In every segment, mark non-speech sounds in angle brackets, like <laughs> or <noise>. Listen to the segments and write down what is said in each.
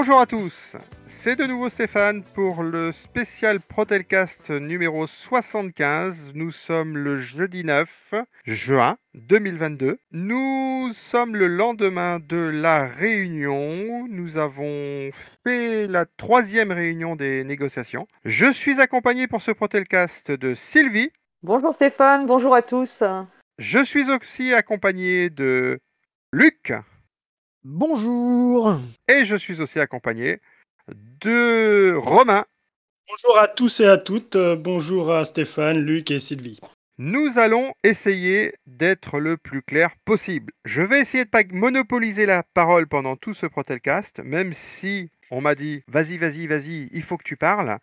Bonjour à tous, c'est de nouveau Stéphane pour le spécial Protelcast numéro 75. Nous sommes le jeudi 9 juin 2022. Nous sommes le lendemain de la réunion. Nous avons fait la troisième réunion des négociations. Je suis accompagné pour ce Protelcast de Sylvie. Bonjour Stéphane, bonjour à tous. Je suis aussi accompagné de Luc. Bonjour. Et je suis aussi accompagné de Romain. Bonjour à tous et à toutes. Euh, bonjour à Stéphane, Luc et Sylvie. Nous allons essayer d'être le plus clair possible. Je vais essayer de pas monopoliser la parole pendant tout ce Protelcast, même si on m'a dit vas-y, vas-y, vas-y, il faut que tu parles.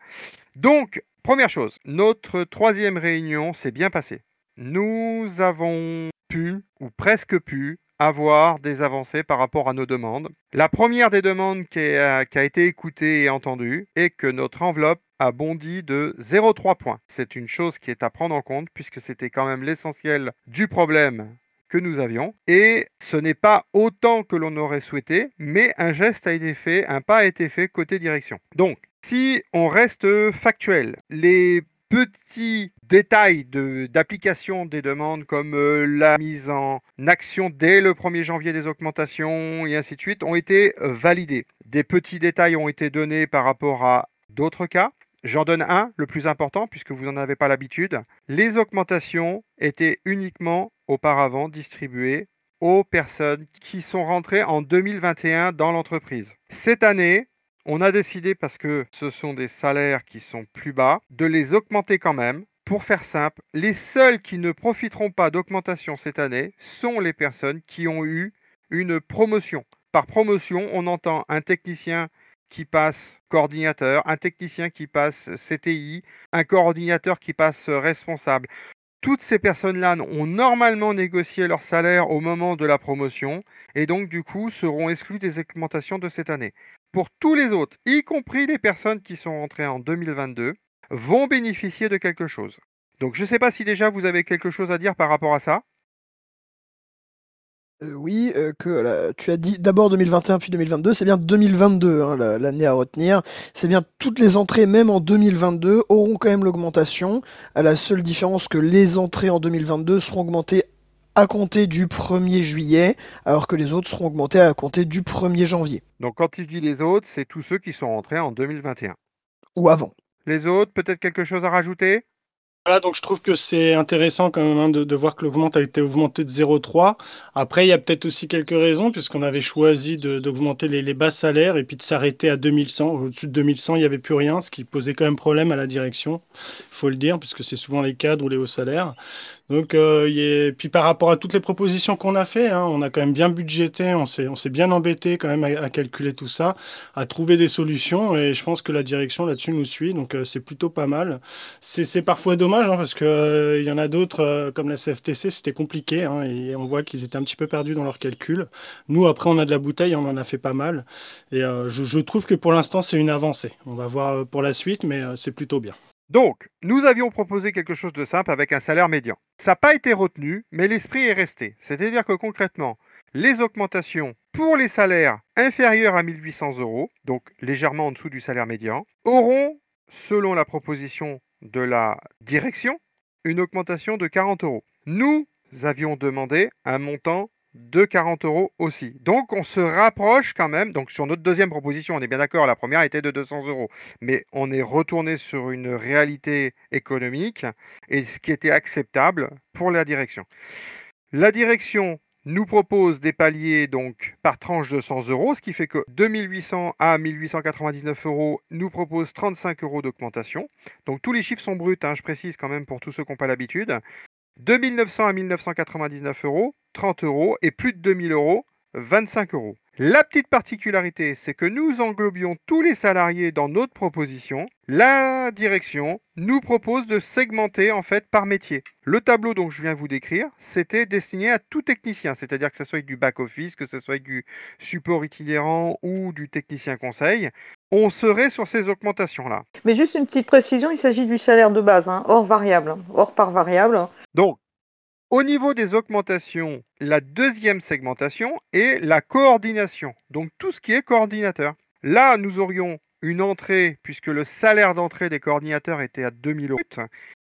Donc, première chose, notre troisième réunion s'est bien passée. Nous avons pu, ou presque pu, avoir des avancées par rapport à nos demandes. La première des demandes qui a, été écoutée et entendue est que notre enveloppe a bondi de 0,3 points. C'est une chose qui est à prendre en compte puisque c'était quand même l'essentiel du problème que nous avions. Et ce n'est pas autant que l'on aurait souhaité, mais un geste a été fait, un pas a été fait côté direction. Donc, si on reste factuel, les petits détails d'application des demandes comme euh, la mise en action dès le 1er janvier des augmentations et ainsi de suite ont été euh, validés. Des petits détails ont été donnés par rapport à d'autres cas. J'en donne un, le plus important, puisque vous n'en avez pas l'habitude. Les augmentations étaient uniquement auparavant distribuées aux personnes qui sont rentrées en 2021 dans l'entreprise. Cette année, on a décidé, parce que ce sont des salaires qui sont plus bas, de les augmenter quand même. Pour faire simple, les seuls qui ne profiteront pas d'augmentation cette année sont les personnes qui ont eu une promotion. Par promotion, on entend un technicien qui passe coordinateur, un technicien qui passe CTI, un coordinateur qui passe responsable. Toutes ces personnes-là ont normalement négocié leur salaire au moment de la promotion et donc du coup seront exclues des augmentations de cette année pour tous les autres, y compris les personnes qui sont rentrées en 2022, vont bénéficier de quelque chose. Donc je ne sais pas si déjà vous avez quelque chose à dire par rapport à ça. Euh, oui, euh, que tu as dit d'abord 2021 puis 2022, c'est bien 2022 hein, l'année à retenir. C'est bien toutes les entrées, même en 2022, auront quand même l'augmentation, à la seule différence que les entrées en 2022 seront augmentées à compter du 1er juillet, alors que les autres seront augmentés à compter du 1er janvier. Donc quand tu dis les autres, c'est tous ceux qui sont rentrés en 2021. Ou avant. Les autres, peut-être quelque chose à rajouter? Voilà, donc je trouve que c'est intéressant quand même hein, de, voir que l'augmente a été augmenté de 0,3. Après, il y a peut-être aussi quelques raisons, puisqu'on avait choisi d'augmenter les, bas salaires et puis de s'arrêter à 2100. Au-dessus de 2100, il n'y avait plus rien, ce qui posait quand même problème à la direction, il faut le dire, puisque c'est souvent les cadres ou les hauts salaires. Donc, euh, puis par rapport à toutes les propositions qu'on a fait, hein, on a quand même bien budgété, on s'est, bien embêté quand même à, calculer tout ça, à trouver des solutions, et je pense que la direction là-dessus nous suit, donc euh, c'est plutôt pas mal. C'est parfois dommage, hein, parce que euh, y en a d'autres, euh, comme la CFTC, c'était compliqué, hein, et on voit qu'ils étaient un petit peu perdus dans leurs calculs. Nous, après, on a de la bouteille, on en a fait pas mal, et je, je trouve que pour l'instant, c'est une avancée. On va voir pour la suite, mais c'est plutôt bien. Donc, nous avions proposé quelque chose de simple avec un salaire médian. Ça n'a pas été retenu, mais l'esprit est resté. C'est-à-dire que concrètement, les augmentations pour les salaires inférieurs à 1800 euros, donc légèrement en dessous du salaire médian, auront, selon la proposition de la direction, une augmentation de 40 euros. Nous avions demandé un montant de 40 euros aussi. Donc on se rapproche quand même. Donc sur notre deuxième proposition, on est bien d'accord, la première était de 200 euros. Mais on est retourné sur une réalité économique et ce qui était acceptable pour la direction. La direction nous propose des paliers donc par tranche de 100 euros, ce qui fait que 2800 à 1899 euros nous propose 35 euros d'augmentation. Donc tous les chiffres sont bruts, hein, je précise quand même pour tous ceux qui n'ont pas l'habitude. 2900 à 1999 euros, 30 euros, et plus de 2000 euros, 25 euros. La petite particularité, c'est que nous englobions tous les salariés dans notre proposition. La direction nous propose de segmenter en fait par métier. Le tableau dont je viens vous décrire, c'était destiné à tout technicien, c'est-à-dire que ce soit du back-office, que ce soit du support itinérant ou du technicien conseil. On serait sur ces augmentations-là. Mais juste une petite précision, il s'agit du salaire de base, hein, hors variable, hors par variable. Donc, au niveau des augmentations, la deuxième segmentation est la coordination. Donc tout ce qui est coordinateur. Là, nous aurions une entrée, puisque le salaire d'entrée des coordinateurs était à 2000 euros.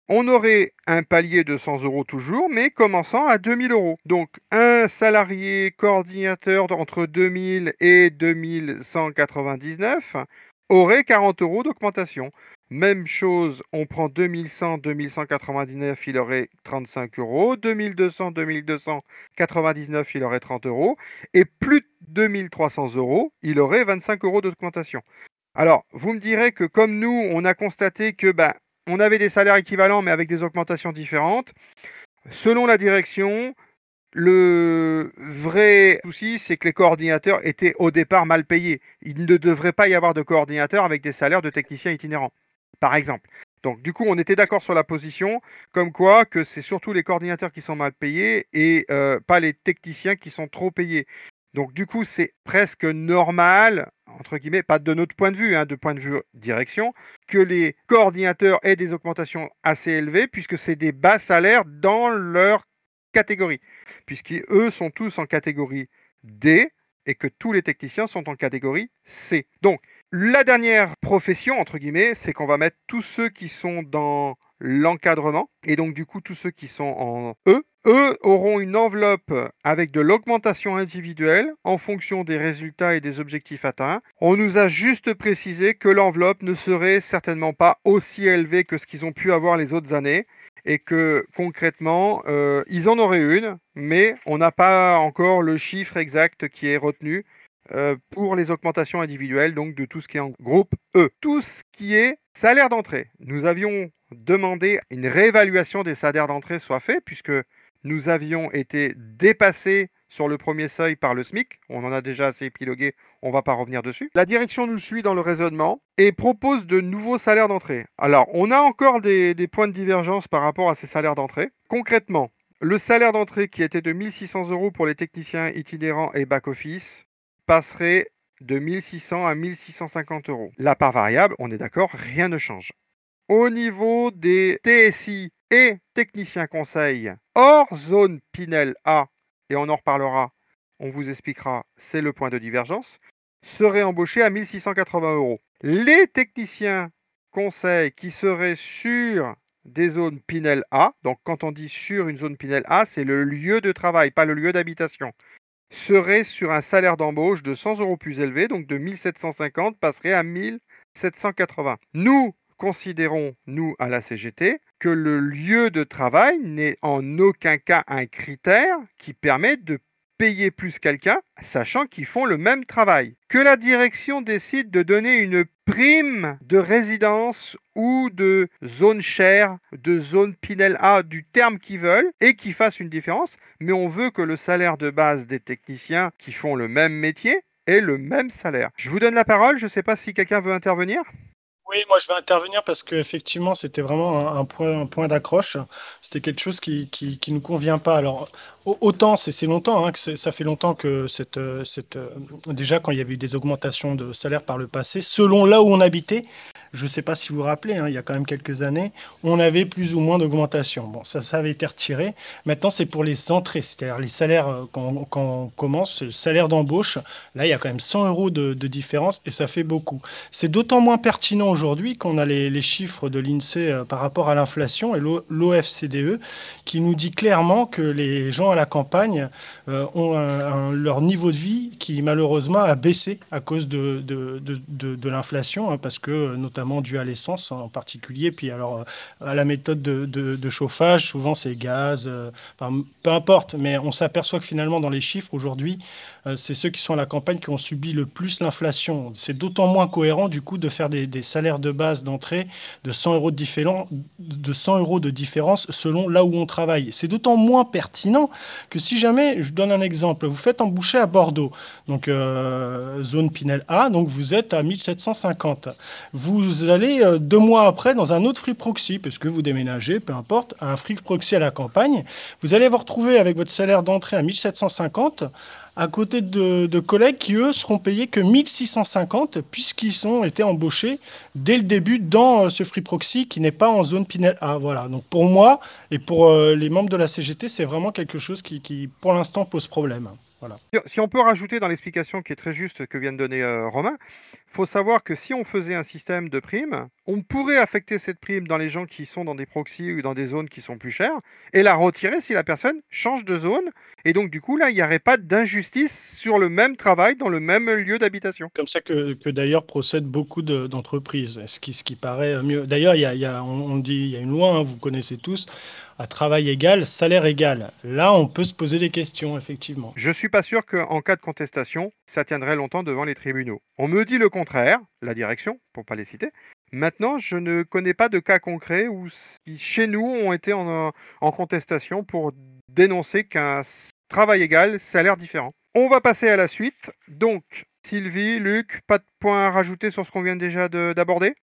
On aurait un palier de 100 euros toujours, mais commençant à 2000 euros. Donc, un salarié coordinateur entre 2000 et 2199 aurait 40 euros d'augmentation. Même chose, on prend 2100, 2199, il aurait 35 euros. 2200, 2299, il aurait 30 euros. Et plus de 2300 euros, il aurait 25 euros d'augmentation. Alors, vous me direz que comme nous, on a constaté que bah, on avait des salaires équivalents, mais avec des augmentations différentes. Selon la direction, le vrai souci, c'est que les coordinateurs étaient au départ mal payés. Il ne devrait pas y avoir de coordinateurs avec des salaires de techniciens itinérants, par exemple. Donc du coup, on était d'accord sur la position, comme quoi que c'est surtout les coordinateurs qui sont mal payés et euh, pas les techniciens qui sont trop payés. Donc du coup, c'est presque normal, entre guillemets, pas de notre point de vue, hein, de point de vue direction, que les coordinateurs aient des augmentations assez élevées, puisque c'est des bas salaires dans leur catégorie, puisqu'eux sont tous en catégorie D et que tous les techniciens sont en catégorie C. Donc, la dernière profession, entre guillemets, c'est qu'on va mettre tous ceux qui sont dans l'encadrement, et donc du coup tous ceux qui sont en E, eux auront une enveloppe avec de l'augmentation individuelle en fonction des résultats et des objectifs atteints. On nous a juste précisé que l'enveloppe ne serait certainement pas aussi élevée que ce qu'ils ont pu avoir les autres années et que concrètement, euh, ils en auraient une, mais on n'a pas encore le chiffre exact qui est retenu euh, pour les augmentations individuelles, donc de tout ce qui est en groupe E. Tout ce qui est salaire d'entrée. Nous avions demandé une réévaluation des salaires d'entrée soit fait, puisque nous avions été dépassés sur le premier seuil par le SMIC. On en a déjà assez épilogué, on ne va pas revenir dessus. La direction nous suit dans le raisonnement et propose de nouveaux salaires d'entrée. Alors, on a encore des, points de divergence par rapport à ces salaires d'entrée. Concrètement, le salaire d'entrée qui était de 1600 euros pour les techniciens itinérants et back-office passerait de 1600 à 1650 euros. La part variable, on est d'accord, rien ne change. Au niveau des TSI et techniciens conseil hors zone Pinel A, et on en reparlera, on vous expliquera, c'est le point de divergence, seraient embauchés à 1680 euros. Les techniciens conseils qui seraient sur des zones Pinel A, donc quand on dit sur une zone Pinel A, c'est le lieu de travail, pas le lieu d'habitation, seraient sur un salaire d'embauche de 100 euros plus élevé, donc de 1750 passerait à 1780. Nous, considérons, nous, à la CGT, que le lieu de travail n'est en aucun cas un critère qui permet de payer plus quelqu'un, sachant qu'ils font le même travail. Que la direction décide de donner une prime de résidence ou de zone chère, de zone Pinel A, du terme qu'ils veulent, et qu'ils fassent une différence, mais on veut que le salaire de base des techniciens qui font le même métier ait le même salaire. Je vous donne la parole, je ne sais pas si quelqu'un veut intervenir. Oui, moi je vais intervenir parce qu'effectivement c'était vraiment un, point, un point d'accroche. C'était quelque chose qui, qui, qui nous convient pas. Alors autant c'est longtemps, hein, ça fait longtemps que cette, cette, déjà quand il y avait eu des augmentations de salaire par le passé, selon là où on habitait, je ne sais pas si vous vous rappelez, hein, il y a quand même quelques années, on avait plus ou moins d'augmentation. Bon, ça, ça avait été retiré. Maintenant c'est pour les entrées, c'est-à-dire les salaires euh, quand, quand, on commence, le salaire d'embauche. Là il y a quand même 100 euros de, de différence et ça fait beaucoup. C'est d'autant moins pertinent aujourd'hui qu'on a les, chiffres de l'INSEE euh, par rapport à l'inflation et l'OFCDE qui nous dit clairement que les gens à la campagne euh, ont leur niveau de vie qui malheureusement a baissé à cause de, l'inflation, hein, parce que notamment dû à l'essence en particulier, puis alors à la méthode de, chauffage, souvent c'est gaz, euh, peu importe, mais on s'aperçoit que finalement dans les chiffres aujourd'hui, c'est ceux qui sont à la campagne qui ont subi le plus l'inflation. C'est d'autant moins cohérent du coup de faire des salaires de base d'entrée de 100 euros de, différence, de 100 euros de différence selon là où on travaille. C'est d'autant moins pertinent que si jamais, je donne un exemple, vous faites embaucher à Bordeaux, donc euh, zone Pinel A, donc vous êtes à 1750. Vous allez euh, deux mois après dans un autre Free Proxy, parce que vous déménagez, peu importe, un Free Proxy à la campagne, vous allez vous retrouver avec votre salaire d'entrée à 1750 à côté de, collègues qui, eux, seront payés que 1650 puisqu'ils ont été embauchés dès le début dans euh, ce Free Proxy qui n'est pas en zone Pinel A. Voilà. Donc pour moi et pour euh, les membres de la CGT, c'est vraiment quelque chose qui, pour l'instant, pose problème. Voilà. Si- on peut rajouter dans l'explication qui est très juste que vient de donner euh, Romain, faut savoir que si on faisait un système de primes, on pourrait affecter cette prime dans les gens qui sont dans des proxys ou dans des zones qui sont plus chères et la retirer si la personne change de zone. Et donc, du coup, là, il n'y aurait pas d'injustice sur le même travail dans le même lieu d'habitation. Comme ça que, que d'ailleurs procèdent beaucoup de- d'entreprises, ce, qui, ce qui paraît mieux. D'ailleurs, il y a, il y a- on, dit, il y a une loi, hein, vous connaissez tous, à travail égal, salaire égal. Là, on peut se poser des questions, effectivement. Je suis pas sûr qu'en cas de contestation, ça tiendrait longtemps devant les tribunaux. On me dit le contraire, la direction, pour pas les citer. Maintenant, je ne connais pas de cas concrets où qui, chez nous ont été en, en contestation pour dénoncer qu'un travail égal, salaire différent. On va passer à la suite. Donc, Sylvie, Luc, pas de points à rajouter sur ce qu'on vient déjà de- d'aborder?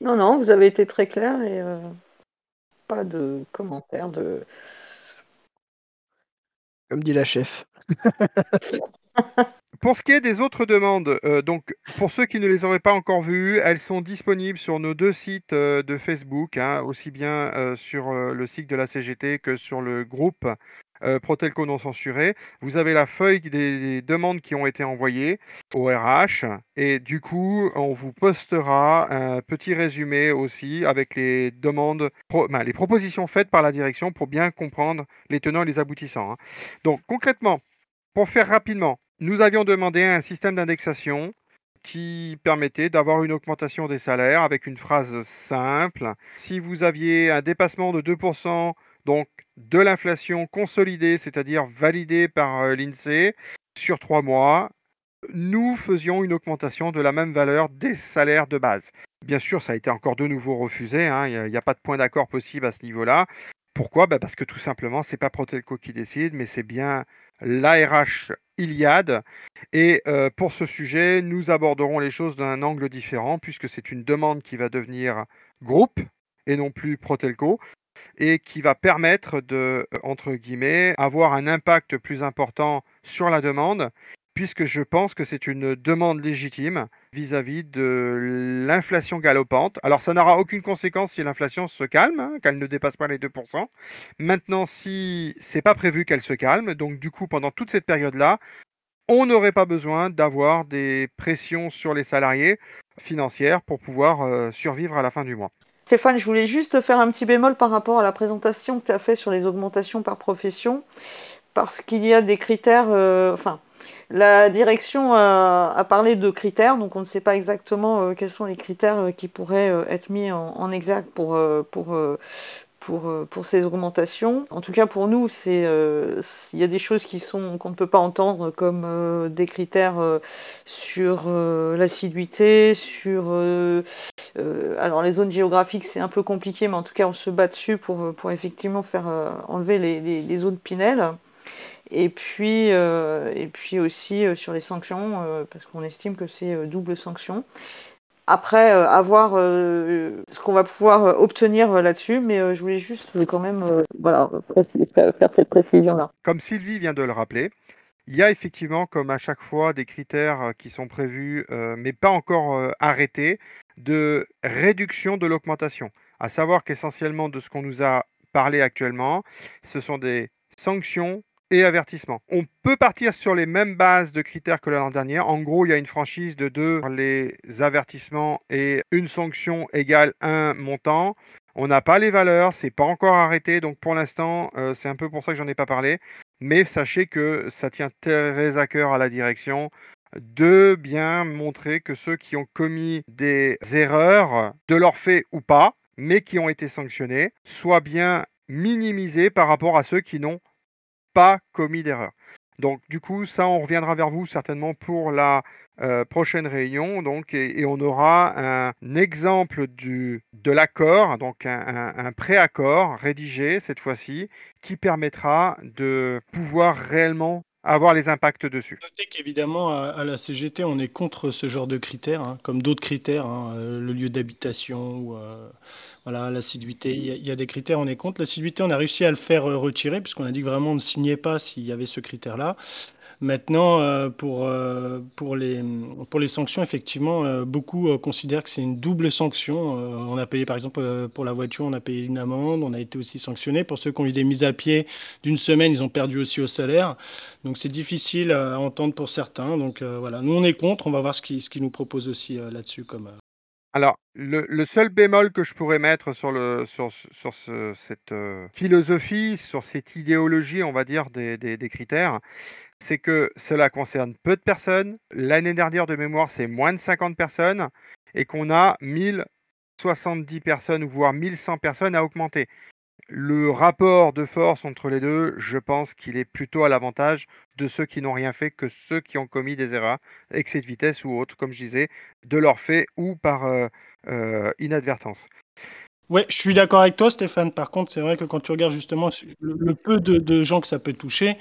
Non, non, vous avez été très clair et euh, pas de commentaires. De... Comme dit la chef. <laughs> Pour ce qui est des autres demandes, euh, donc pour ceux qui ne les auraient pas encore vues, elles sont disponibles sur nos deux sites euh, de Facebook, hein, aussi bien euh, sur le site de la CGT que sur le groupe Protelco non censuré. Vous avez la feuille des, des demandes qui ont été envoyées au RH et du coup, on vous postera un petit résumé aussi avec les demandes, ben, les propositions faites par la direction pour bien comprendre les tenants et les aboutissants. hein. Donc concrètement, pour faire rapidement, nous avions demandé un système d'indexation qui permettait d'avoir une augmentation des salaires avec une phrase simple. Si vous aviez un dépassement de 2%, donc de l'inflation consolidée, c'est-à-dire validée par euh, l'INSEE, sur trois mois, nous faisions une augmentation de la même valeur des salaires de base. Bien sûr, ça a été encore de nouveau refusé, hein, il n'y a, pas de point d'accord possible à ce niveau-là. Pourquoi? Bah Parce que tout simplement, c'est pas Protelco qui décide, mais c'est bien l'ARH Iliad. Et euh, pour ce sujet, nous aborderons les choses d'un angle différent, puisque c'est une demande qui va devenir groupe et non plus Protelco, et qui va permettre de, euh, avoir un impact plus important sur la demande, puisque je pense que c'est une demande légitime vis-à-vis de l'inflation galopante. Alors ça n'aura aucune conséquence si l'inflation se calme, hein, qu'elle ne dépasse pas les 2%. Maintenant, si c'est pas prévu qu'elle se calme, donc du coup pendant toute cette période-là, on n'aurait pas besoin d'avoir des pressions sur les salariés financières pour pouvoir euh, survivre à la fin du mois. Stéphane, je voulais juste faire un petit bémol par rapport à la présentation que tu as fait sur les augmentations par profession, parce qu'il y a des critères, euh, enfin, la direction a, parlé de critères, donc on ne sait pas exactement euh, quels sont les critères euh, qui pourraient euh, être mis en, en exergue pour, pour, pour, pour ces augmentations. En tout cas, pour nous, il y a des choses qu'on ne peut pas entendre, comme des critères sur l'assiduité, sur alors les zones géographiques, c'est un peu compliqué, mais en tout cas, on se bat dessus pour, pour effectivement faire enlever les, les, les zones Pinel. Et puis, euh, et puis aussi euh, sur les sanctions, euh, parce qu'on estime que c'est double sanction. Après, à voir euh, ce qu'on va pouvoir obtenir là-dessus, mais je voulais juste quand même faire cette précision-là. Comme Sylvie vient de le rappeler, il y a effectivement, comme à chaque fois, des critères qui sont prévus, mais pas encore arrêtés, de réduction de l'augmentation. À savoir qu'essentiellement de ce qu'on nous a parlé actuellement, ce sont des sanctions et avertissements. On peut partir sur les mêmes bases de critères que l'an dernier. En gros, il y a une franchise de deux les avertissements et une sanction égale un montant. On n'a pas les valeurs, c'est pas encore arrêté, donc pour l'instant, euh, c'est un peu pour ça que j'en ai pas parlé. Mais sachez que ça tient très à cœur à la direction de bien montrer que ceux qui ont commis des erreurs, de leur fait ou pas, mais qui ont été sanctionnés, soient bien minimisés par rapport à ceux qui n'ont pas commis d'erreur. Donc du coup, ça, on reviendra vers vous certainement pour la euh, prochaine réunion. Donc, et, on aura un exemple du, de l'accord, donc un, un- un préaccord rédigé cette fois-ci, qui permettra de pouvoir réellement avoir les impacts dessus. Notez qu'évidemment, à, la CGT, on est contre ce genre de critères, hein, comme d'autres critères, hein, euh, le lieu d'habitation ou euh, voilà, l'assiduité. Il y, y a des critères, on est contre. L'assiduité, on a réussi à le faire euh, retirer, puisqu'on a dit que vraiment on ne signait pas s'il y avait ce critère-là. Maintenant, euh, pour, euh, pour, les, pour les sanctions, effectivement, euh, beaucoup considèrent que c'est une double sanction. on a payé, par exemple, pour la voiture, on a payé une amende, on a été aussi sanctionné. Pour ceux qui ont eu des mises à pied d'une semaine, ils ont perdu aussi au salaire. Donc c'est difficile à entendre pour certains. Donc voilà, nous on est contre, on va voir ce qu'ils ce qui nous proposent aussi là-dessus comme, alors, le, seul bémol que je pourrais mettre sur, le, sur, sur cette philosophie, sur cette idéologie, on va dire, des, des, critères, c'est que cela concerne peu de personnes. L'année dernière, de mémoire, c'est moins de 50 personnes et qu'on a 1070 personnes, voire 1100 personnes à augmenter. Le rapport de force entre les deux, je pense qu'il est plutôt à l'avantage de ceux qui n'ont rien fait que ceux qui ont commis des erreurs, excès de vitesse ou autre, comme je disais, de leur fait ou par euh, euh, inadvertance. Ouais, je suis d'accord avec toi, Stéphane. Par contre, c'est vrai que quand tu regardes justement le, peu de, gens que ça peut toucher,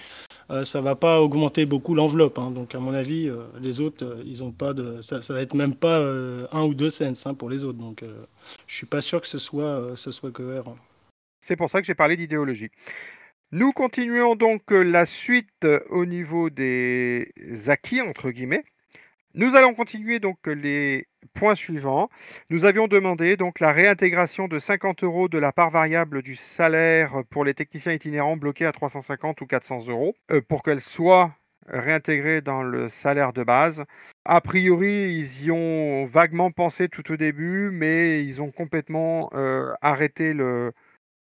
euh, ça va pas augmenter beaucoup l'enveloppe. Hein. Donc, à mon avis, les autres, ils ont pas de, ça, ça va être même pas un ou deux cents hein, pour les autres. Donc, je suis pas sûr que ce soit, ce soit cohérent. C'est pour ça que j'ai parlé d'idéologie. Nous continuons donc euh, la suite euh, au niveau des acquis, entre guillemets. Nous allons continuer donc euh, les points suivants. Nous avions demandé la réintégration de 50 euros de la part variable du salaire pour les techniciens itinérants bloqués à 350 ou 400 euros pour qu'elle soit réintégrée dans le salaire de base. A priori, ils y ont vaguement pensé tout au début, mais ils ont complètement arrêté le,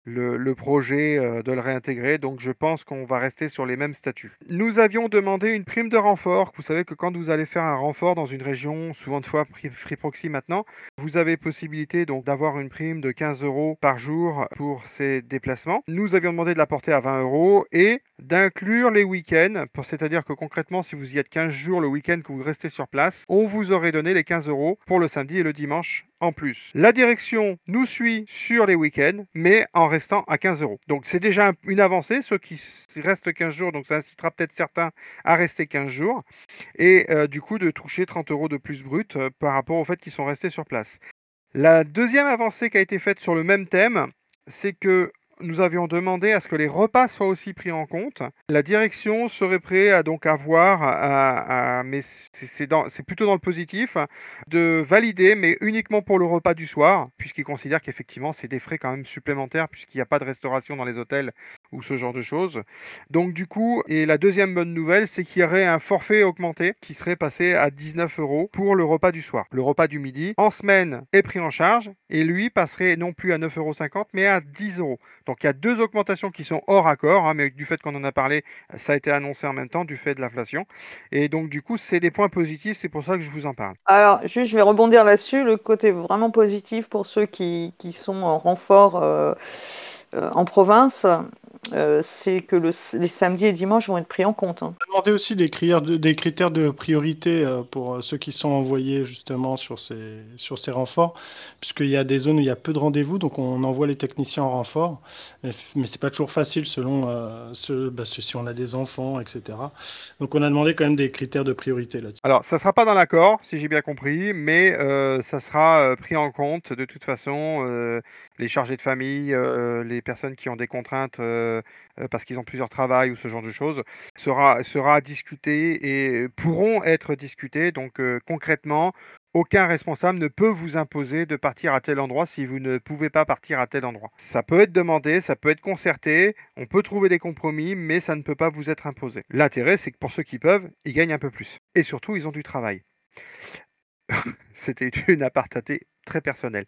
le, projet euh, de le réintégrer. Donc je pense qu'on va rester sur les mêmes statuts. Nous avions demandé une prime de renfort. Vous savez que quand vous allez faire un renfort dans une région, souvent de fois Free Proxy maintenant, vous avez possibilité donc d'avoir une prime de 15 euros par jour pour ces déplacements. Nous avions demandé de la porter à 20 euros et d'inclure les week-ends. C'est-à-dire que concrètement, si vous y êtes 15 jours le week-end que vous restez sur place, on vous aurait donné les 15 euros pour le samedi et le dimanche en plus. La direction nous suit sur les week-ends, mais en restant à 15 euros. Donc c'est déjà une avancée, ceux qui restent 15 jours, donc ça incitera peut-être certains à rester 15 jours, et euh, du coup de toucher 30 euros de plus brut euh, par rapport au fait qu'ils sont restés sur place. La deuxième avancée qui a été faite sur le même thème, c'est que nous avions demandé à ce que les repas soient aussi pris en compte. La direction serait prête à donc avoir, mais c'est plutôt dans le positif, de valider, mais uniquement pour le repas du soir, puisqu'ils considèrent qu'effectivement c'est des frais quand même supplémentaires, puisqu'il n'y a pas de restauration dans les hôtels ou ce genre de choses. Donc du coup, et la deuxième bonne nouvelle, c'est qu'il y aurait un forfait augmenté qui serait passé à 19 euros pour le repas du soir. Le repas du midi, en semaine, est pris en charge, et lui passerait non plus à 9,50 euros, mais à 10 euros. Donc il y a deux augmentations qui sont hors accord, hein, mais du fait qu'on en a parlé, ça a été annoncé en même temps du fait de l'inflation. Et donc du coup, c'est des points positifs, c'est pour ça que je vous en parle. Alors, juste, je vais rebondir là-dessus. Le côté vraiment positif pour ceux qui, qui sont en renfort euh, en province, euh, c'est que le, les samedis et dimanches vont être pris en compte. Hein. On a demandé aussi des critères de, des critères de priorité euh, pour euh, ceux qui sont envoyés justement sur ces, sur ces renforts, puisqu'il y a des zones où il y a peu de rendez-vous, donc on envoie les techniciens en renfort, mais, mais c'est pas toujours facile selon ce, bah, si on a des enfants, etc. Donc on a demandé quand même des critères de priorité là-dessus. Alors ça sera pas dans l'accord, si j'ai bien compris, mais ça sera pris en compte de toute façon, les chargés de famille, les personnes qui ont des contraintes euh, euh, parce qu'ils ont plusieurs travails ou ce genre de choses, sera, sera discuté et pourront être discutés. Donc euh, concrètement, aucun responsable ne peut vous imposer de partir à tel endroit si vous ne pouvez pas partir à tel endroit. Ça peut être demandé, ça peut être concerté, on peut trouver des compromis, mais ça ne peut pas vous être imposé. L'intérêt, c'est que pour ceux qui peuvent, ils gagnent un peu plus. Et surtout, ils ont du travail. <laughs> C'était une aparté très personnelle.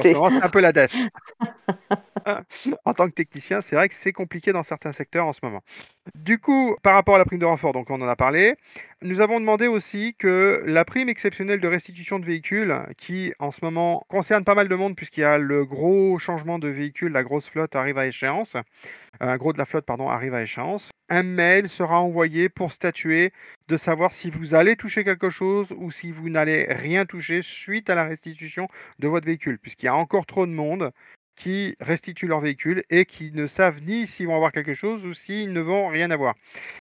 c'est un peu la dèche. <laughs> en tant que technicien, c'est vrai que c'est compliqué dans certains secteurs en ce moment. Du coup, par rapport à la prime de renfort, donc on en a parlé, nous avons demandé aussi que la prime exceptionnelle de restitution de véhicules, qui en ce moment concerne pas mal de monde puisqu'il y a le gros changement de véhicules, la grosse flotte arrive à échéance, un gros de la flotte pardon arrive à échéance, un mail sera envoyé pour statuer de savoir si vous allez toucher quelque chose ou si vous n'allez rien toucher suite à la restitution de votre véhicule, puisqu'il y a encore trop de monde qui restituent leur véhicule et qui ne savent ni s'ils vont avoir quelque chose ou s'ils ne vont rien avoir.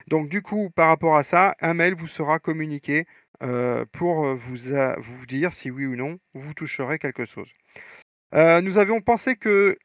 Donc du coup, par rapport à ça, un mail vous sera communiqué euh, pour euh, vous, vous dire si oui ou non vous toucherez quelque chose. Euh, nous avions pensé que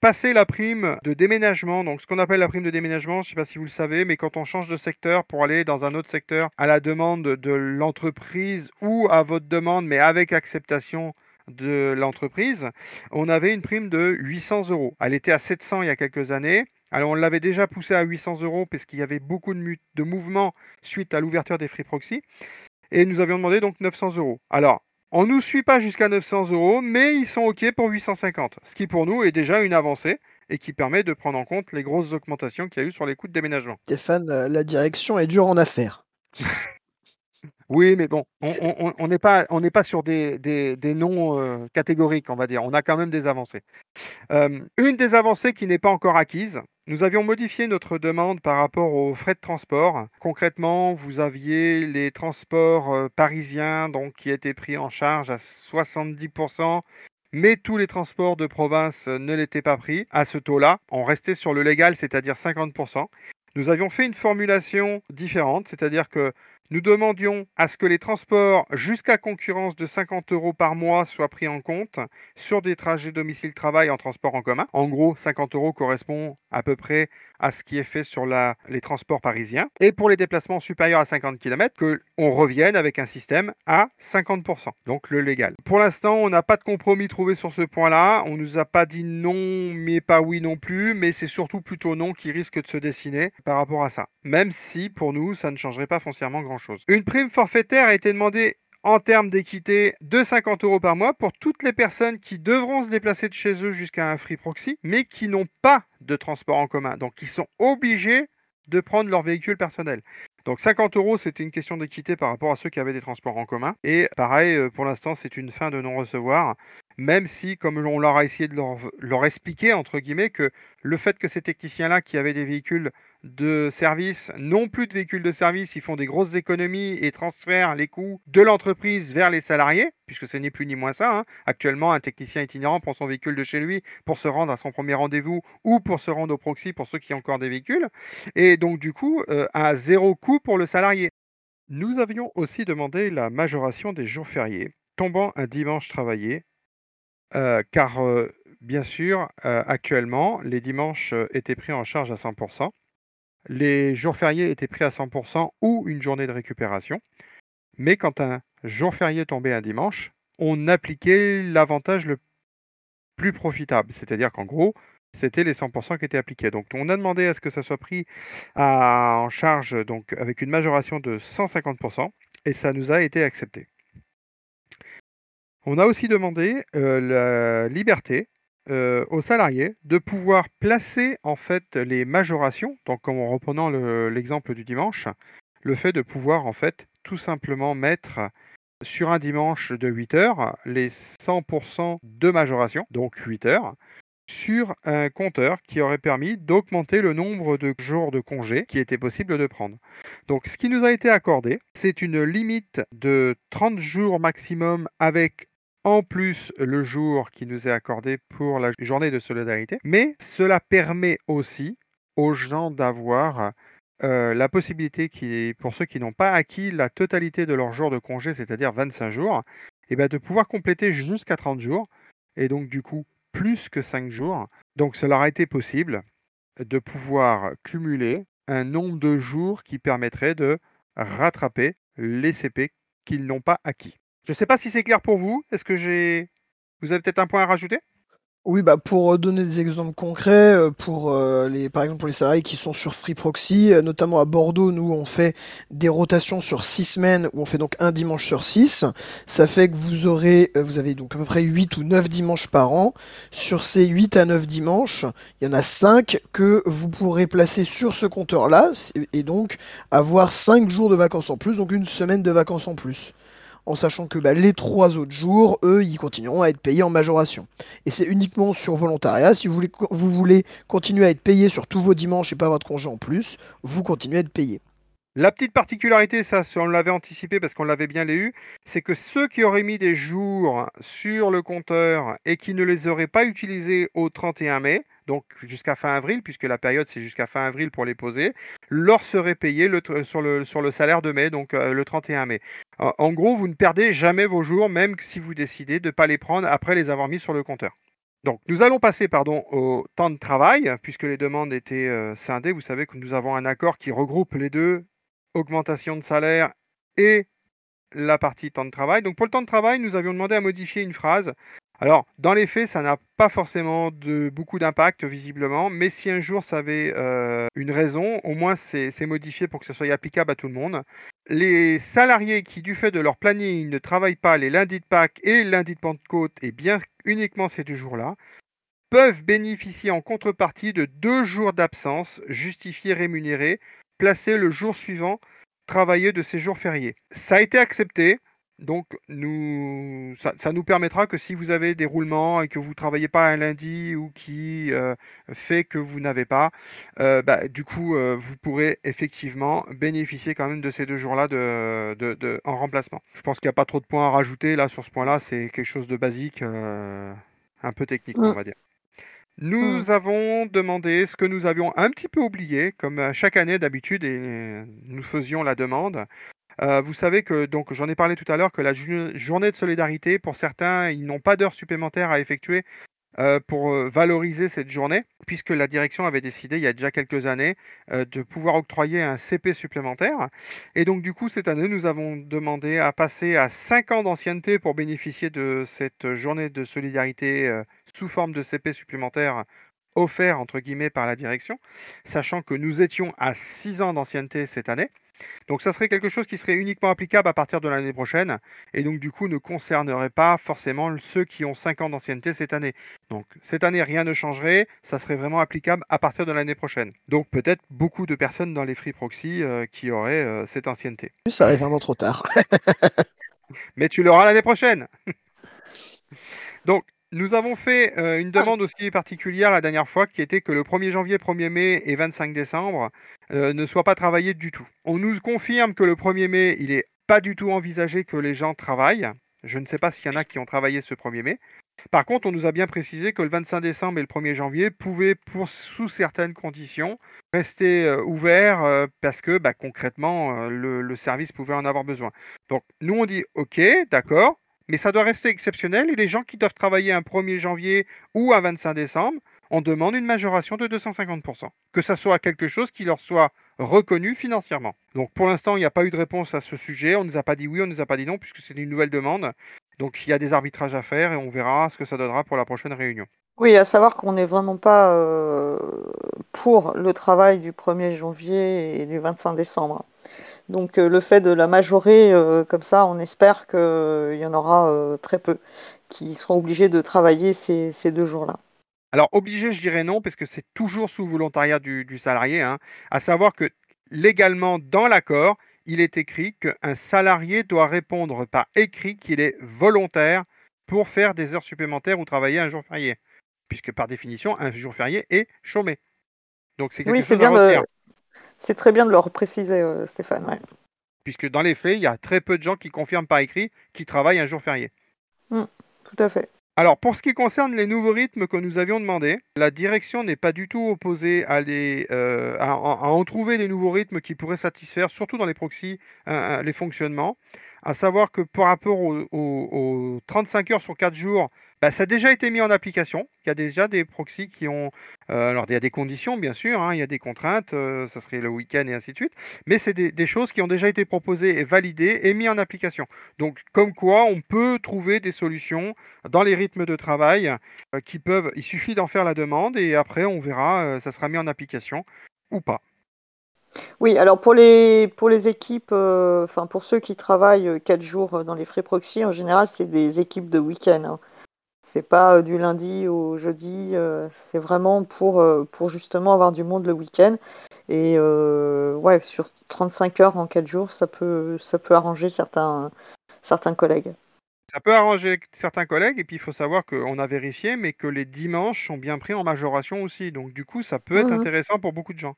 passer la prime de déménagement. Donc, ce qu'on appelle la prime de déménagement, je ne sais pas si vous le savez, mais quand on change de secteur pour aller dans un autre secteur à la demande de l'entreprise ou à votre demande, mais avec acceptation de l'entreprise, on avait une prime de 800 euros. Elle était à 700 il y a quelques années. Alors on l'avait déjà poussé à 800 euros parce qu'il y avait beaucoup de, de mouvements suite à l'ouverture des Free Proxy. Et nous avions demandé donc 900 euros. Alors, on ne nous suit pas jusqu'à 900 euros, mais ils sont OK pour 850, ce qui pour nous est déjà une avancée et qui permet de prendre en compte les grosses augmentations qu'il y a eu sur les coûts de déménagement. Stéphane, euh, la direction est dure en affaires. <laughs> Oui, mais bon, on n'est pas, on pas sur des, des, noms euh, catégoriques, on va dire. On a quand même des avancées. Euh, une des avancées qui n'est pas encore acquise, nous avions modifié notre demande par rapport aux frais de transport. Concrètement, vous aviez les transports euh, parisiens donc, qui étaient pris en charge à 70%, mais tous les transports de province ne l'étaient pas pris à ce taux-là. On restait sur le légal, c'est-à-dire 50%. Nous avions fait une formulation différente, c'est-à-dire que nous demandions à ce que les transports jusqu'à concurrence de 50 euros par mois soient pris en compte sur des trajets domicile-travail en transport en commun. En gros, 50 euros correspond à peu près à ce qui est fait sur les transports parisiens. Et pour les déplacements supérieurs à 50 km, qu'on revienne avec un système à 50%, donc le légal. Pour l'instant, on n'a pas de compromis trouvé sur ce point-là. On ne nous a pas dit non, mais pas oui non plus, mais c'est surtout plutôt non qui risque de se dessiner par rapport à ça. Même si, pour nous, ça ne changerait pas foncièrement grand-chose. Une prime forfaitaire a été demandée en termes d'équité de 50 euros par mois pour toutes les personnes qui devront se déplacer de chez eux jusqu'à un free proxy, mais qui n'ont pas de transport en commun, donc qui sont obligés de prendre leur véhicule personnel. Donc 50 euros, c'était une question d'équité par rapport à ceux qui avaient des transports en commun. Et pareil, euh, pour l'instant, c'est une fin de non-recevoir même si, comme on leur a essayé de leur, expliquer, entre guillemets, que le fait que ces techniciens-là qui avaient des véhicules de service n'ont plus de véhicules de service, ils font des grosses économies et transfèrent les coûts de l'entreprise vers les salariés, puisque ce n'est plus ni moins ça. Hein. Actuellement, un technicien itinérant prend son véhicule de chez lui pour se rendre à son premier rendez-vous ou pour se rendre au proxy pour ceux qui ont encore des véhicules. Et donc, du coup, euh, à zéro coût pour le salarié. Nous avions aussi demandé la majoration des jours fériés, tombant un dimanche travaillé car, bien sûr, actuellement, les dimanches étaient pris en charge à 100% Les jours fériés étaient pris à 100% ou une journée de récupération. Mais quand un jour férié tombait un dimanche, on appliquait l'avantage le plus profitable. C'est-à-dire qu'en gros, c'était les 100% qui étaient appliqués. Donc on a demandé à ce que ça soit pris en charge donc avec une majoration de 150% et ça nous a été accepté. On a aussi demandé la liberté aux salariés de pouvoir placer en fait les majorations, donc en reprenant l'exemple du dimanche, le fait de pouvoir en fait tout simplement mettre sur un dimanche de 8 heures les 100% de majoration, donc 8 heures, sur un compteur qui aurait permis d'augmenter le nombre de jours de congé qui était possible de prendre. Donc ce qui nous a été accordé, c'est une limite de 30 jours maximum avec en plus le jour qui nous est accordé pour la journée de solidarité, mais cela permet aussi aux gens d'avoir euh, la possibilité, qui, pour ceux qui n'ont pas acquis la totalité de leur jour de congé, c'est-à-dire 25 jours, et eh bien de pouvoir compléter jusqu'à 30 jours, et donc du coup plus que 5 jours. Donc cela a été possible de pouvoir cumuler un nombre de jours qui permettrait de rattraper les CP qu'ils n'ont pas acquis. Je ne sais pas si c'est clair pour vous. Est-ce que j'ai. Vous avez peut-être un point à rajouter? Oui, bah pour euh, donner des exemples concrets, euh, pour euh, les, par exemple pour les salariés qui sont sur Free Proxy, notamment à Bordeaux, nous on fait des rotations sur six semaines où on fait donc un dimanche sur six. Ça fait que vous aurez, vous avez donc à peu près 8 ou 9 dimanches par an. Sur ces 8 à 9 dimanches, il y en a 5 que vous pourrez placer sur ce compteur-là et donc avoir 5 jours de vacances en plus, donc une semaine de vacances en plus en sachant que bah, les trois autres jours, eux, ils continueront à être payés en majoration. Et c'est uniquement sur volontariat. Si vous voulez, continuer à être payé sur tous vos dimanches et pas avoir de congé en plus, vous continuez à être payé. La petite particularité, ça, on l'avait anticipé parce qu'on l'avait bien lu, c'est que ceux qui auraient mis des jours sur le compteur et qui ne les auraient pas utilisés au 31 mai, donc jusqu'à fin avril, puisque la période c'est jusqu'à fin avril pour les poser, leur serait payé sur, le, sur le salaire de mai, donc euh, le 31 mai. En, gros, vous ne perdez jamais vos jours, même si vous décidez de ne pas les prendre après les avoir mis sur le compteur. Donc, nous allons passer pardon, au temps de travail, puisque les demandes étaient euh, scindées. Vous savez que nous avons un accord qui regroupe les deux, augmentation de salaire et la partie temps de travail. Donc, pour le temps de travail, nous avions demandé à modifier une phrase. Alors, dans les faits, ça n'a pas forcément de, beaucoup d'impact, visiblement, mais si un jour ça avait euh, une raison, au moins c'est modifié pour que ce soit applicable à tout le monde. Les salariés qui, du fait de leur planning, ne travaillent pas les lundis de Pâques et lundi de Pentecôte, et bien uniquement ces deux jours-là, peuvent bénéficier en contrepartie de deux jours d'absence justifiés rémunérés, placés le jour suivant travaillé de ces jours fériés. Ça a été accepté. Donc, nous, ça, nous permettra que si vous avez des roulements et que vous ne travaillez pas un lundi ou qui euh, fait que vous n'avez pas, euh, bah, du coup, euh, vous pourrez effectivement bénéficier quand même de ces deux jours-là de, en remplacement. Je pense qu'il n'y a pas trop de points à rajouter là sur ce point-là. C'est quelque chose de basique, un peu technique, on va dire. Nous mmh. avons demandé ce que nous avions un petit peu oublié, comme chaque année d'habitude, et nous faisions la demande. Euh, vous savez que, donc j'en ai parlé tout à l'heure, que la journée de solidarité, pour certains, ils n'ont pas d'heures supplémentaires à effectuer euh, pour euh, valoriser cette journée, puisque la direction avait décidé il y a déjà quelques années de pouvoir octroyer un CP supplémentaire. Et donc du coup, cette année, nous avons demandé à passer à 5 ans d'ancienneté pour bénéficier de cette journée de solidarité sous forme de CP supplémentaire offert entre guillemets par la direction, sachant que nous étions à 6 ans d'ancienneté cette année. Donc ça serait quelque chose qui serait uniquement applicable à partir de l'année prochaine et donc du coup ne concernerait pas forcément ceux qui ont 5 ans d'ancienneté cette année. Donc cette année rien ne changerait, ça serait vraiment applicable à partir de l'année prochaine. Donc peut-être beaucoup de personnes dans les free proxy euh, qui auraient euh, cette ancienneté. Ça arrive vraiment trop tard. <laughs> Mais tu l'auras l'année prochaine. <laughs> donc nous avons fait euh, une demande aussi particulière la dernière fois qui était que le 1er janvier, 1er mai et 25 décembre euh, ne soient pas travaillés du tout. On nous confirme que le 1er mai, il n'est pas du tout envisagé que les gens travaillent. Je ne sais pas s'il y en a qui ont travaillé ce 1er mai. Par contre, on nous a bien précisé que le 25 décembre et le 1er janvier pouvaient, sous certaines conditions, rester euh, ouverts parce que bah, concrètement, le, service pouvait en avoir besoin. Donc, nous, on dit OK, d'accord, mais ça doit rester exceptionnel et les gens qui doivent travailler un 1er janvier ou un 25 décembre, on demande une majoration de 250%. Que ça soit quelque chose qui leur soit reconnu financièrement. Donc pour l'instant, il n'y a pas eu de réponse à ce sujet. On ne nous a pas dit oui, on ne nous a pas dit non, puisque c'est une nouvelle demande. Donc il y a des arbitrages à faire et on verra ce que ça donnera pour la prochaine réunion. Oui, à savoir qu'on n'est vraiment pas euh, pour le travail du 1er janvier et du 25 décembre. Donc euh, le fait de la majorer euh, comme ça, on espère qu'il euh, y en aura très peu qui seront obligés de travailler ces, deux jours-là. Alors obligé, je dirais non, parce que c'est toujours sous volontariat du, salarié. Hein. À savoir que légalement, dans l'accord, il est écrit qu'un salarié doit répondre par écrit qu'il est volontaire pour faire des heures supplémentaires ou travailler un jour férié. Puisque par définition, un jour férié est chômé. Donc c'est quelque oui, chose bien à c'est très bien de le préciser, euh, Stéphane. Puisque dans les faits, il y a très peu de gens qui confirment par écrit qu'ils travaillent un jour férié. Mmh, tout à fait. Alors, pour ce qui concerne les nouveaux rythmes que nous avions demandé, la direction n'est pas du tout opposée à, euh, en trouver des nouveaux rythmes qui pourraient satisfaire, surtout dans les proxys, les fonctionnements. À savoir que par rapport aux 35 heures sur 4 jours, bah, ça a déjà été mis en application. Il y a déjà des proxys qui ont. Euh, alors, il y a des conditions, bien sûr, hein, il y a des contraintes, euh, ça serait le week-end et ainsi de suite. Mais c'est des, choses qui ont déjà été proposées et validées et mis en application. Donc, comme quoi, on peut trouver des solutions dans les rythmes de travail euh, qui peuvent. Il suffit d'en faire la demande et après, on verra, ça sera mis en application ou pas. Oui, alors pour les, pour les équipes, enfin pour ceux qui travaillent 4 jours dans les frais proxy, en général, c'est des équipes de week-end. Hein. C'est pas euh, du lundi au jeudi, euh, c'est vraiment pour, euh, pour justement avoir du monde le week-end. Et ouais, sur 35 heures en 4 jours, ça peut, ça peut arranger certains, certains collègues. Ça peut arranger certains collègues, et puis il faut savoir qu'on a vérifié, mais que les dimanches sont bien pris en majoration aussi. Donc du coup, ça peut être mmh intéressant pour beaucoup de gens.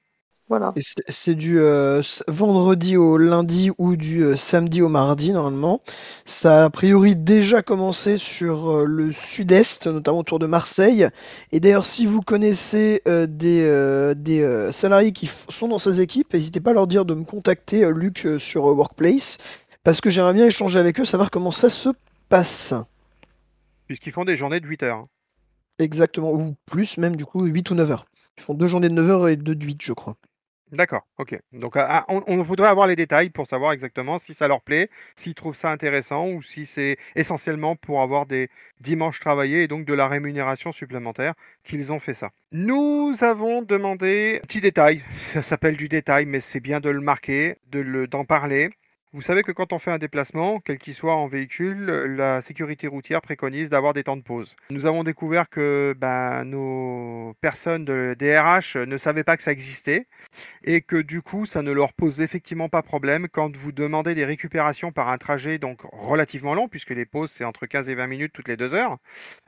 C'est du euh, vendredi au lundi ou du euh, samedi au mardi normalement. Ça a a priori déjà commencé sur euh, le sud-est, notamment autour de Marseille. Et d'ailleurs, si vous connaissez des, des salariés qui sont dans ces équipes, n'hésitez pas à leur dire de me contacter, Luc, sur Workplace, parce que j'aimerais bien échanger avec eux, savoir comment ça se passe. Puisqu'ils font des journées de 8 heures. Exactement, ou plus même du coup 8 ou 9 heures. Ils font deux journées de 9 heures et deux de 8 je crois. D'accord, OK. Donc ah, ah, on on voudrait avoir les détails pour savoir exactement si ça leur plaît, s'ils trouvent ça intéressant ou si c'est essentiellement pour avoir des dimanches travaillés et donc de la rémunération supplémentaire qu'ils ont fait ça. Nous avons demandé petit détail, ça s'appelle du détail, mais c'est bien de le marquer, de le d'en parler. Vous savez que quand on fait un déplacement, quel qu'il soit en véhicule, la sécurité routière préconise d'avoir des temps de pause. Nous avons découvert que ben, nos personnes de DRH ne savaient pas que ça existait et que du coup, ça ne leur pose effectivement pas problème quand vous demandez des récupérations par un trajet donc relativement long, puisque les pauses c'est entre 15 et 20 minutes toutes les deux heures,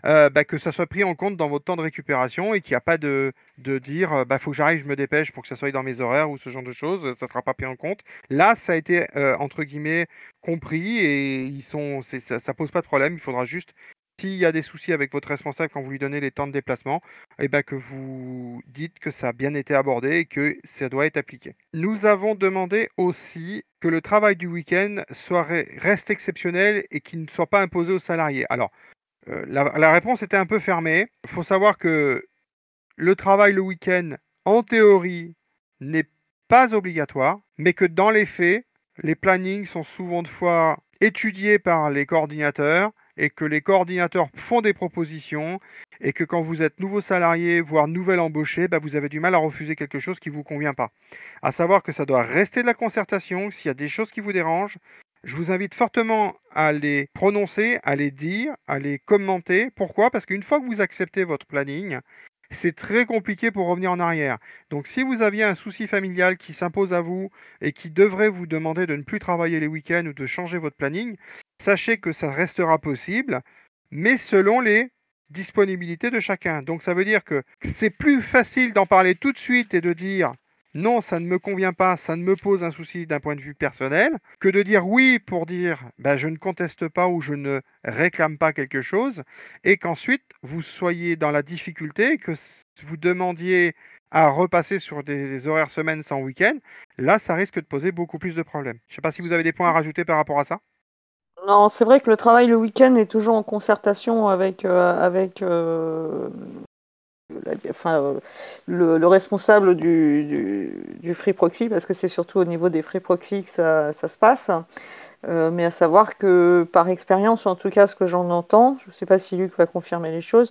euh, ben, que ça soit pris en compte dans votre temps de récupération et qu'il n'y a pas de, de dire euh, bah faut que j'arrive, je me dépêche pour que ça soit dans mes horaires ou ce genre de choses, ça sera pas pris en compte. Là, ça a été euh, entre guillemets compris et ils sont, ça, ça pose pas de problème. Il faudra juste s'il y a des soucis avec votre responsable quand vous lui donnez les temps de déplacement, eh ben que vous dites que ça a bien été abordé et que ça doit être appliqué. Nous avons demandé aussi que le travail du week-end reste exceptionnel et qu'il ne soit pas imposé aux salariés. Alors, euh, la, la, réponse était un peu fermée. Il faut savoir que le travail le week-end, en théorie, n'est pas obligatoire, mais que dans les faits, les plannings sont souvent de fois étudiés par les coordinateurs et que les coordinateurs font des propositions et que quand vous êtes nouveau salarié, voire nouvel embauché, bah, vous avez du mal à refuser quelque chose qui ne vous convient pas. À savoir que ça doit rester de la concertation, s'il y a des choses qui vous dérangent, je vous invite fortement à les prononcer, à les dire, à les commenter. Pourquoi? Parce qu'une fois que vous acceptez votre planning, c'est très compliqué pour revenir en arrière. Donc si vous aviez un souci familial qui s'impose à vous et qui devrait vous demander de ne plus travailler les week-ends ou de changer votre planning, sachez que ça restera possible, mais selon les disponibilités de chacun. Donc ça veut dire que c'est plus facile d'en parler tout de suite et de dire non, ça ne me convient pas, ça ne me pose un souci d'un point de vue personnel, que de dire oui pour dire ben, je ne conteste pas ou je ne réclame pas quelque chose, et qu'ensuite vous soyez dans la difficulté, que vous demandiez à repasser sur des horaires semaines sans week-end, là ça risque de poser beaucoup plus de problèmes. Je ne sais pas si vous avez des points à rajouter par rapport à ça. Non, c'est vrai que le travail le week-end est toujours en concertation avec, euh, euh, enfin, euh, le, responsable du, du, free proxy, parce que c'est surtout au niveau des free proxy que ça, se passe. Euh, mais à savoir que par expérience, en tout cas ce que j'en entends, je ne sais pas si Luc va confirmer les choses,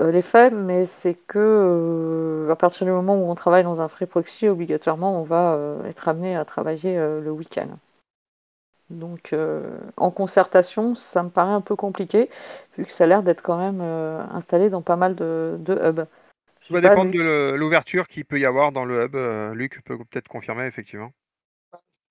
euh, les faits, mais c'est que à partir du moment où on travaille dans un free proxy, obligatoirement on va être amené à travailler le week-end. Donc en concertation, ça me paraît un peu compliqué, vu que ça a l'air d'être quand même installé dans pas mal de, hubs. Ça va dépendre de l'ouverture qu'il peut y avoir dans le hub. Luc peut peut-être confirmer, effectivement.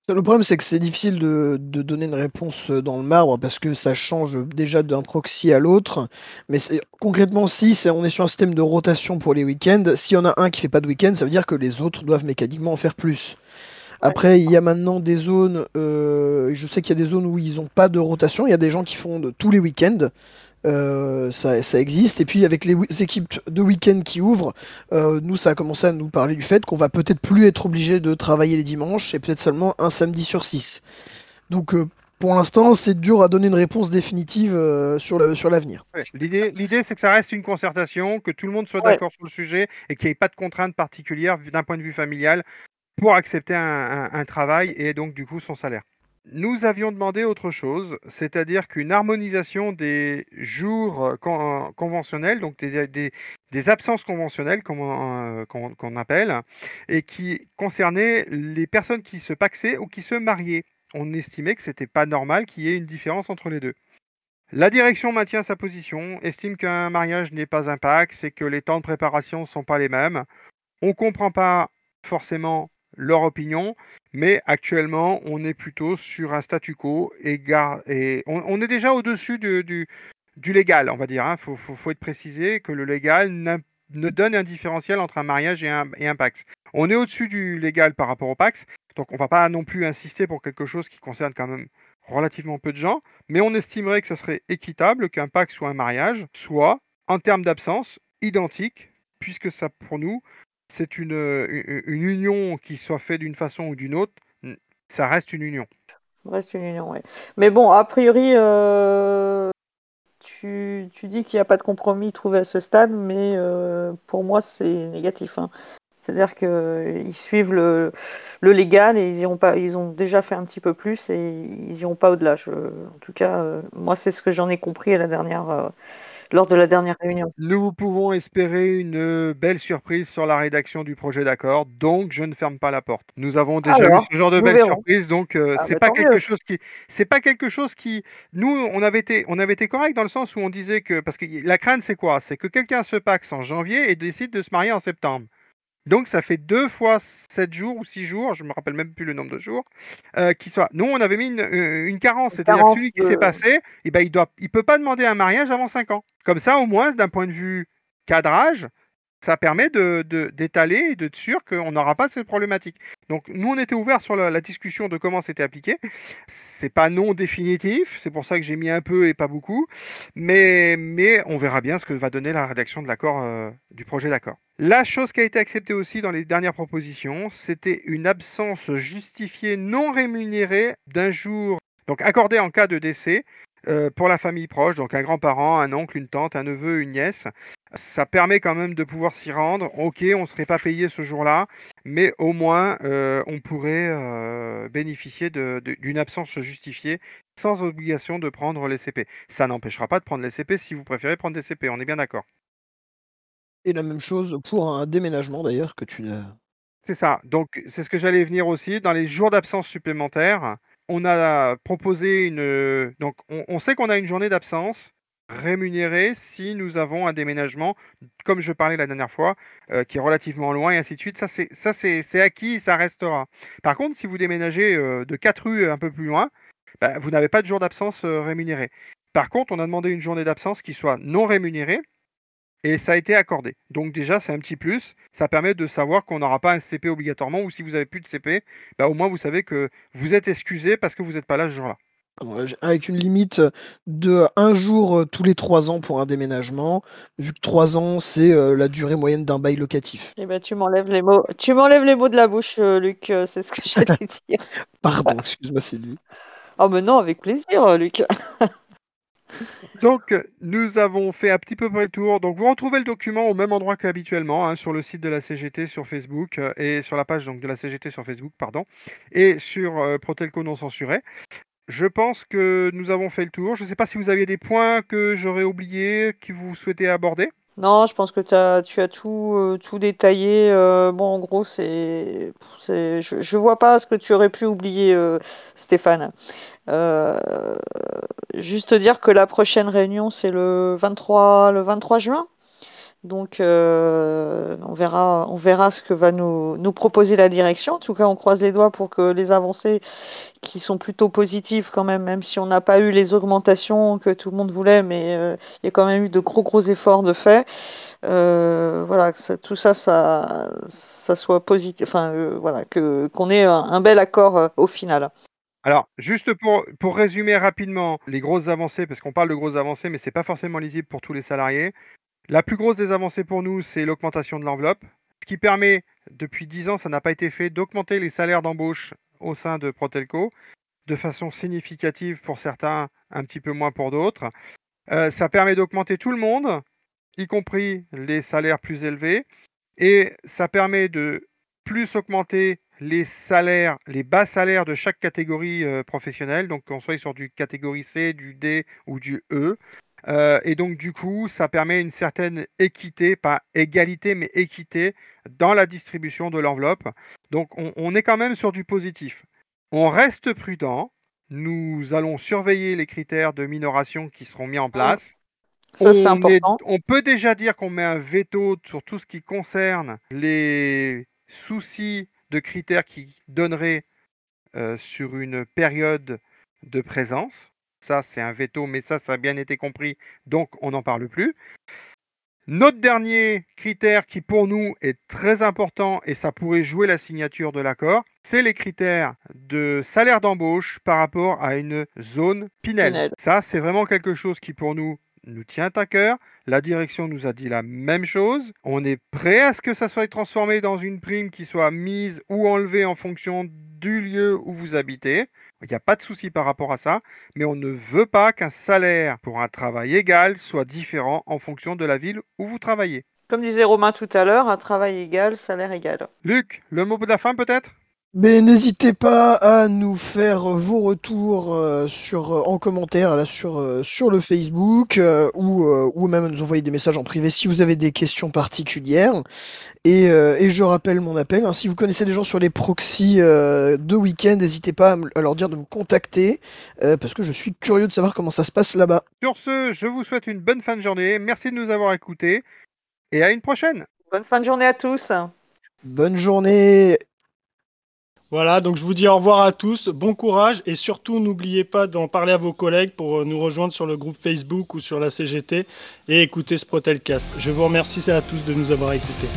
Le problème, c'est que c'est difficile de, donner une réponse dans le marbre parce que ça change déjà d'un proxy à l'autre. Mais concrètement, si on est sur un système de rotation pour les week-ends, s'il y en a un qui fait pas de week-end, ça veut dire que les autres doivent mécaniquement en faire plus. Après, il y a maintenant des zones, euh, je sais qu'il y a des zones où ils n'ont pas de rotation, il y a des gens qui font de, tous les week-ends. Euh, ça, ça, existe. Et puis avec les équipes de week-end qui ouvrent, euh, nous, ça a commencé à nous parler du fait qu'on va peut-être plus être obligé de travailler les dimanches et peut-être seulement un samedi sur six. Donc pour l'instant, c'est dur à donner une réponse définitive sur l'avenir. Sur L'idée, c'est que ça reste une concertation, que tout le monde soit d'accord sur le sujet et qu'il n'y ait pas de contraintes particulières d'un point de vue familial pour accepter un, travail et donc du coup son salaire. Nous avions demandé autre chose, c'est-à-dire qu'une harmonisation des jours conventionnels, donc des, absences conventionnelles euh, qu'on appelle, et qui concernaient les personnes qui se paxaient ou qui se mariaient. On estimait que ce n'était pas normal qu'il y ait une différence entre les deux. La direction maintient sa position, estime qu'un mariage n'est pas un pax et que les temps de préparation ne sont pas les mêmes. On ne comprend pas forcément leur opinion, mais actuellement, on est plutôt sur un statu quo et, et on, est déjà au-dessus du, du, légal, on va dire. Il hein. faut, être précisé que le légal ne donne un différentiel entre un mariage et un, et un Pax. On est au-dessus du légal par rapport au Pax, donc on ne va pas non plus insister pour quelque chose qui concerne quand même relativement peu de gens, mais on estimerait que ça serait équitable qu'un Pax ou un mariage soit, en termes d'absence, identique, puisque ça, pour nous, c'est une, une, union qui soit faite d'une façon ou d'une autre, ça reste une union. Reste une union, oui. Mais bon, a priori, euh, tu, tu dis qu'il n'y a pas de compromis trouvé à ce stade, mais euh, pour moi, c'est négatif. hein. C'est-à-dire qu'ils suivent le, le légal et ils pas, ils ont déjà fait un petit peu plus et ils iront pas au-delà. En tout cas, euh, moi, c'est ce que j'en ai compris à la dernière, euh, lors de la dernière réunion. Nous pouvons espérer une belle surprise sur la rédaction du projet d'accord, donc je ne ferme pas la porte. Nous avons déjà Alors, eu ce genre de verrons. surprises, donc euh, Ah, c'est bah, pas quelque mieux. chose qui, c'est pas quelque chose qui, nous on avait été, on avait été correct dans le sens où on disait que, parce que la crainte c'est quoi? C'est que quelqu'un se paxe en janvier et décide de se marier en septembre. Donc ça fait deux fois sept jours ou six jours, je me rappelle même plus le nombre de jours, euh, qui soit. Nous on avait mis une, euh, une carence, c'est-à-dire celui qui de- s'est passé, eh ben, il doit, il peut pas demander un mariage avant cinq ans. Comme ça au moins d'un point de vue cadrage, ça permet de, de- d'étaler et d'être sûr qu'on n'aura pas cette problématique. Donc nous on était ouvert sur la, la discussion de comment c'était appliqué. C'est pas non définitif, c'est pour ça que j'ai mis un peu et pas beaucoup, mais, mais on verra bien ce que va donner la rédaction de l'accord euh, du projet d'accord. La chose qui a été acceptée aussi dans les dernières propositions, c'était une absence justifiée non rémunérée d'un jour, donc accordée en cas de décès euh, pour la famille proche, donc un grand-parent, un oncle, une tante, un neveu, une nièce. Ça permet quand même de pouvoir s'y rendre. Ok, on ne serait pas payé ce jour-là, mais au moins euh, on pourrait euh, bénéficier d'une absence justifiée sans obligation de prendre les CP. Ça n'empêchera pas de prendre les CP si vous préférez prendre des CP, on est bien d'accord. Et la même chose pour un déménagement d'ailleurs que tu n'as. C'est ça. Donc, c'est ce que j'allais venir aussi. Dans les jours d'absence supplémentaires, on a proposé une. Donc, on, sait qu'on a une journée d'absence rémunérée si nous avons un déménagement, comme je parlais la dernière fois, euh, qui est relativement loin et ainsi de suite. Ça, c'est ça, c'est acquis, ça restera. Par contre, si vous déménagez euh, de quatre rues un peu plus loin, bah, vous n'avez pas de jour d'absence euh, rémunéré. Par contre, on a demandé une journée d'absence qui soit non rémunérée et ça a été accordé. Donc déjà, c'est un petit plus. Ça permet de savoir qu'on n'aura pas un CP obligatoirement ou si vous avez plus de CP, bah, au moins vous savez que vous êtes excusé parce que vous n'êtes pas là ce jour-là. Avec une limite de un jour euh, tous les trois ans pour un déménagement, vu que trois ans c'est euh, la durée moyenne d'un bail locatif. Eh ben, tu m'enlèves les mots, tu m'enlèves les mots de la bouche, euh, Luc. c'est ce que <laughs> j'allais dire. Pardon, excuse-moi Sylvie. Oh, mais non, avec plaisir, Luc. <laughs> Donc, nous avons fait un petit peu près le tour. Donc, vous retrouvez le document au même endroit qu'habituellement, hein, sur le site de la CGT sur Facebook euh, et sur la page donc, de la CGT sur Facebook, pardon, et sur euh, Protelco non censuré. Je pense que nous avons fait le tour. Je ne sais pas si vous aviez des points que j'aurais oubliés, que vous souhaitez aborder. Non, je pense que tu as tout, euh, tout détaillé. euh, bon, en gros, c'est, je, vois pas ce que tu aurais pu oublier, euh, Stéphane. Juste dire que la prochaine réunion, c'est le 23, le 23 juin. Donc, euh, on verra, ce que va nous, proposer la direction. En tout cas, on croise les doigts pour que les avancées qui sont plutôt positives quand même, même si on n'a pas eu les augmentations que tout le monde voulait, mais euh, il y a quand même eu de gros gros efforts de fait. Euh, voilà, ça- tout ça, ça, soit positif. Enfin, voilà, que qu'on ait un, bel accord au final. Alors, juste pour résumer rapidement les grosses avancées, parce qu'on parle de grosses avancées, mais ce n'est pas forcément lisible pour tous les salariés. La plus grosse des avancées pour nous, c'est l'augmentation de l'enveloppe, ce qui permet, depuis 10 ans, ça n'a pas été fait, d'augmenter les salaires d'embauche au sein de Protelco de façon significative pour certains, un petit peu moins pour d'autres. Euh, ça permet d'augmenter tout le monde, y compris les salaires plus élevés, et ça permet de plus augmenter les salaires, les bas salaires de chaque catégorie euh, professionnelle, donc qu'on soit sur du catégorie C, du D ou du E. Euh, et donc du coup, ça permet une certaine équité, pas égalité, mais équité dans la distribution de l'enveloppe. Donc on, on est quand même sur du positif. On reste prudent. Nous allons surveiller les critères de minoration qui seront mis en place. Ça, c'est est- important. on peut déjà dire qu'on met un veto sur tout ce qui concerne les soucis de critères qui donneraient euh, sur une période de présence. Ça, c'est un veto, mais ça, ça a bien été compris, donc on n'en parle plus. Notre dernier critère qui pour nous est très important et ça pourrait jouer la signature de l'accord, c'est les critères de salaire d'embauche par rapport à une zone Pinel. Pinel. Ça, c'est vraiment quelque chose qui pour nous nous tient à cœur. La direction nous a dit la même chose. On est prêt à ce que ça soit transformé dans une prime qui soit mise ou enlevée en fonction du lieu où vous habitez. Il n'y a pas de souci par rapport à ça, mais on ne veut pas qu'un salaire pour un travail égal soit différent en fonction de la ville où vous travaillez. Comme disait Romain tout à l'heure, un travail égal, salaire égal. Luc, le mot de la fin peut-être? Mais n'hésitez pas à nous faire vos retours euh, sur, euh, en commentaire là, sur, euh, sur le Facebook ou, ou même nous envoyer des messages en privé si vous avez des questions particulières. Et, et je rappelle mon appel. hein, si vous connaissez des gens sur les proxys euh, de week-end, n'hésitez pas à, à leur dire de me contacter euh, parce que je suis curieux de savoir comment ça se passe là-bas. Sur ce, je vous souhaite une bonne fin de journée. Merci de nous avoir écoutés et à une prochaine. Bonne fin de journée à tous. Bonne journée Voilà, donc je vous dis au revoir à tous, bon courage et surtout n'oubliez pas d'en parler à vos collègues pour euh, nous rejoindre sur le groupe Facebook ou sur la CGT et écouter ce Protelcast. Je vous remercie à tous de nous avoir écoutés.